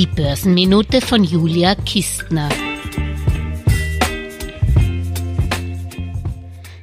Die Börsenminute von Julia Kistner.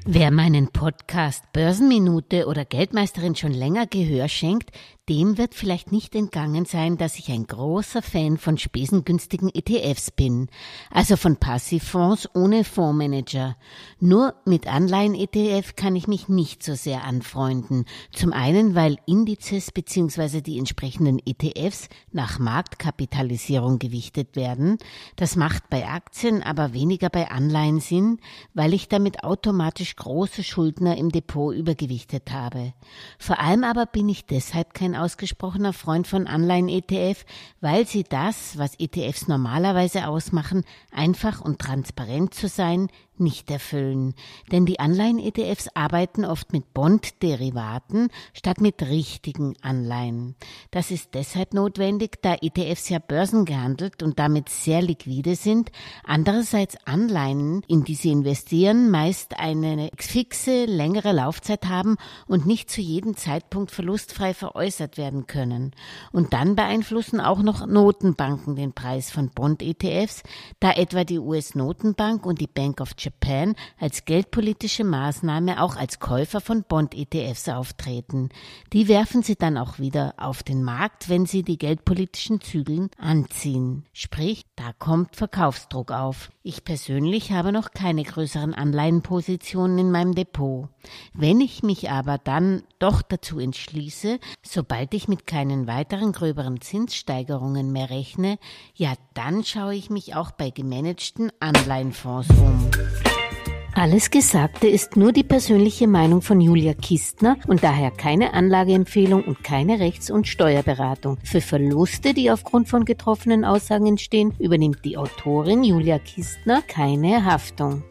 Wer meinen Podcast Börsenminute oder Geldmeisterin schon länger Gehör schenkt, dem wird vielleicht nicht entgangen sein, dass ich ein großer Fan von spesengünstigen ETFs bin, also von Passivfonds ohne Fondsmanager. Nur mit Anleihen-ETF kann ich mich nicht so sehr anfreunden. Zum einen, weil Indizes bzw. die entsprechenden ETFs nach Marktkapitalisierung gewichtet werden. Das macht bei Aktien aber weniger bei Anleihen Sinn, weil ich damit automatisch große Schuldner im Depot übergewichtet habe. Vor allem aber bin ich deshalb kein ausgesprochener Freund von Anleihen-ETF, weil sie das, was ETFs normalerweise ausmachen, einfach und transparent zu sein, nicht erfüllen. Denn die Anleihen-ETFs arbeiten oft mit Bond-Derivaten statt mit richtigen Anleihen. Das ist deshalb notwendig, da ETFs ja börsengehandelt und damit sehr liquide sind. Andererseits Anleihen, in die sie investieren, meist eine fixe, längere Laufzeit haben und nicht zu jedem Zeitpunkt verlustfrei veräußert werden können. Und dann beeinflussen auch noch Notenbanken den Preis von Bond-ETFs, da etwa die US-Notenbank und die Bank of Japan als geldpolitische Maßnahme auch als Käufer von Bond-ETFs auftreten. Die werfen sie dann auch wieder auf den Markt, wenn sie die geldpolitischen Zügeln anziehen. Sprich, da kommt Verkaufsdruck auf. Ich persönlich habe noch keine größeren Anleihenpositionen in meinem Depot. Wenn ich mich aber dann doch dazu entschließe, sobald ich mit keinen weiteren gröberen Zinssteigerungen mehr rechne, ja, dann schaue ich mich auch bei gemanagten Anleihenfonds um. Alles Gesagte ist nur die persönliche Meinung von Julia Kistner und daher keine Anlageempfehlung und keine Rechts- und Steuerberatung. Für Verluste, die aufgrund von getroffenen Aussagen entstehen, übernimmt die Autorin Julia Kistner keine Haftung.